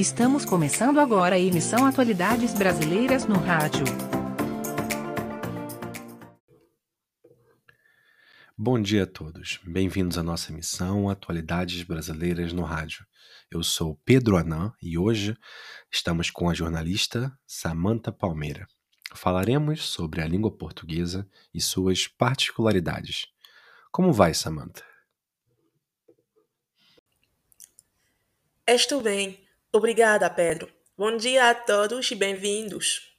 Estamos começando agora a emissão Atualidades Brasileiras no Rádio. Bom dia a todos. Bem-vindos à nossa emissão Atualidades Brasileiras no Rádio. Eu sou Pedro Anã e hoje estamos com a jornalista Samanta Palmeira. Falaremos sobre a língua portuguesa e suas particularidades. Como vai, Samanta? Estou bem. Obrigada, Pedro. Bom dia a todos e bem-vindos.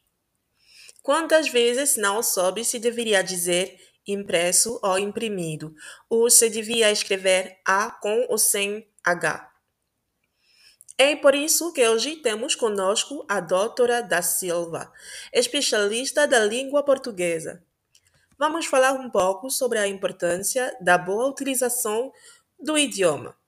Quantas vezes não soube se deveria dizer impresso ou imprimido, ou se devia escrever A com ou sem H? É por isso que hoje temos conosco a doutora da Silva, especialista da língua portuguesa. Vamos falar um pouco sobre a importância da boa utilização do idioma.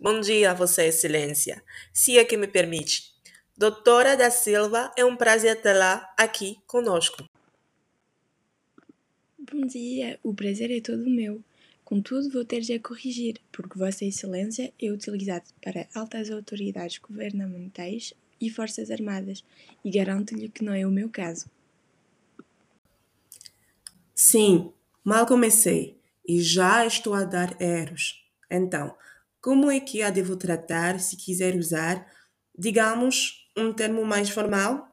Bom dia, Vossa Excelência, se é que me permite. Doutora da Silva, é um prazer tê-la aqui conosco. Bom dia, o prazer é todo meu. Contudo, vou ter de a corrigir, porque Vossa Excelência é utilizado para altas autoridades governamentais e forças armadas, e garanto-lhe que não é o meu caso. Sim, mal comecei e já estou a dar erros. Então, como é que a devo tratar se quiser usar, digamos, um termo mais formal?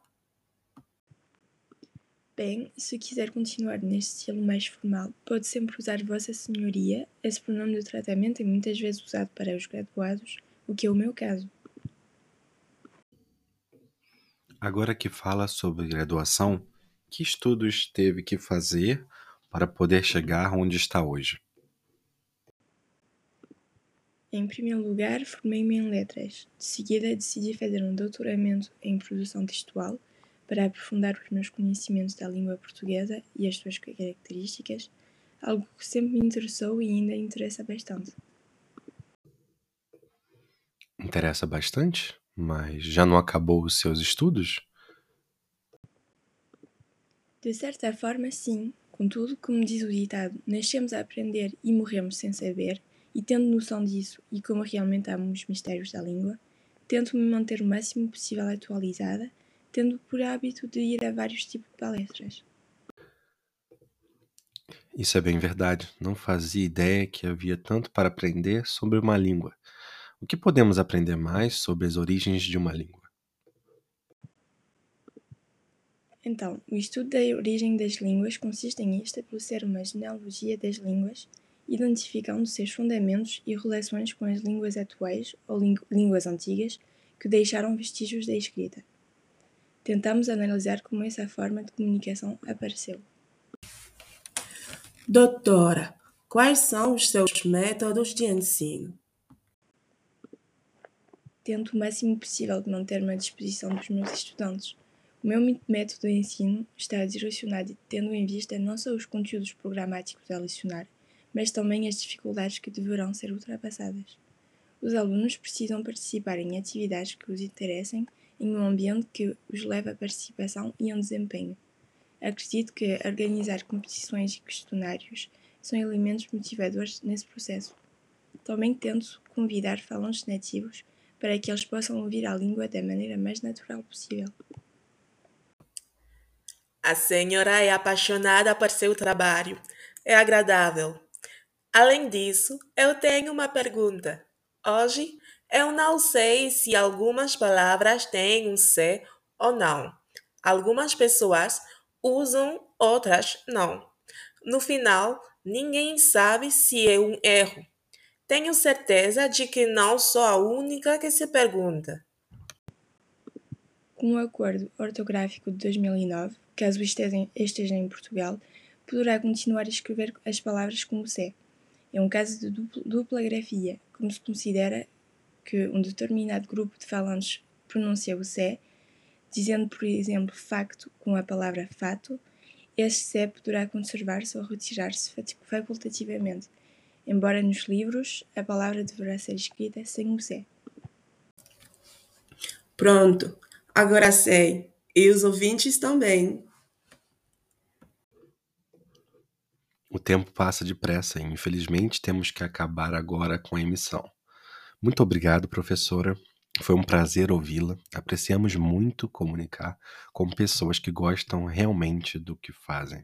Bem, se quiser continuar neste estilo mais formal, pode sempre usar Vossa Senhoria. Esse pronome do tratamento é muitas vezes usado para os graduados, o que é o meu caso. Agora que fala sobre graduação, que estudos teve que fazer para poder chegar onde está hoje? Em primeiro lugar, formei-me em letras. De seguida, decidi fazer um doutoramento em produção textual para aprofundar os meus conhecimentos da língua portuguesa e as suas características, algo que sempre me interessou e ainda interessa bastante. Interessa bastante? Mas já não acabou os seus estudos? De certa forma, sim. Contudo, como diz o ditado, nascemos a aprender e morremos sem saber, e tendo noção disso e como realmente amo os mistérios da língua, tento me manter o máximo possível atualizada, tendo por hábito de ir a vários tipos de palestras. Isso é bem verdade. Não fazia ideia que havia tanto para aprender sobre uma língua. O que podemos aprender mais sobre as origens de uma língua? Então, o estudo da origem das línguas consiste em estabelecer uma genealogia das línguas identificando seus fundamentos e relações com as línguas atuais ou línguas antigas que deixaram vestígios da escrita. Tentamos analisar como essa forma de comunicação apareceu. Doutora, quais são os seus métodos de ensino? Tento o máximo possível de manter-me à disposição dos meus estudantes. O meu método de ensino está direcionado tendo em vista não só os conteúdos programáticos a lecionar, mas também as dificuldades que deverão ser ultrapassadas. Os alunos precisam participar em atividades que os interessem em um ambiente que os leve à participação e ao desempenho. Acredito que organizar competições e questionários são elementos motivadores nesse processo. Também tento convidar falantes nativos para que eles possam ouvir a língua da maneira mais natural possível. A senhora é apaixonada por seu trabalho. É agradável. Além disso, eu tenho uma pergunta. Hoje, eu não sei se algumas palavras têm um C ou não. Algumas pessoas usam, outras não. No final, ninguém sabe se é um erro. Tenho certeza de que não sou a única que se pergunta. Com o Acordo Ortográfico de 2009, caso esteja, em Portugal, poderá continuar a escrever as palavras como C. É um caso de dupla grafia, como se considera que um determinado grupo de falantes pronuncia o C, dizendo, por exemplo, facto com a palavra fato, este C poderá conservar-se ou retirar-se facultativamente, embora nos livros a palavra deverá ser escrita sem o C. Pronto, agora sei. E os ouvintes também. O tempo passa depressa e, infelizmente, temos que acabar agora com a emissão. Muito obrigado, professora. Foi um prazer ouvi-la. Apreciamos muito comunicar com pessoas que gostam realmente do que fazem.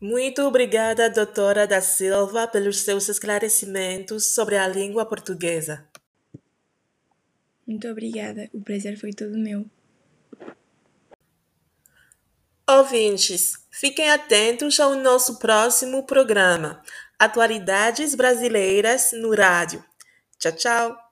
Muito obrigada, doutora da Silva, pelos seus esclarecimentos sobre a língua portuguesa. Muito obrigada, o prazer foi todo meu. Ouvintes, fiquem atentos ao nosso próximo programa, Atualidades Brasileiras no Rádio. Tchau, tchau!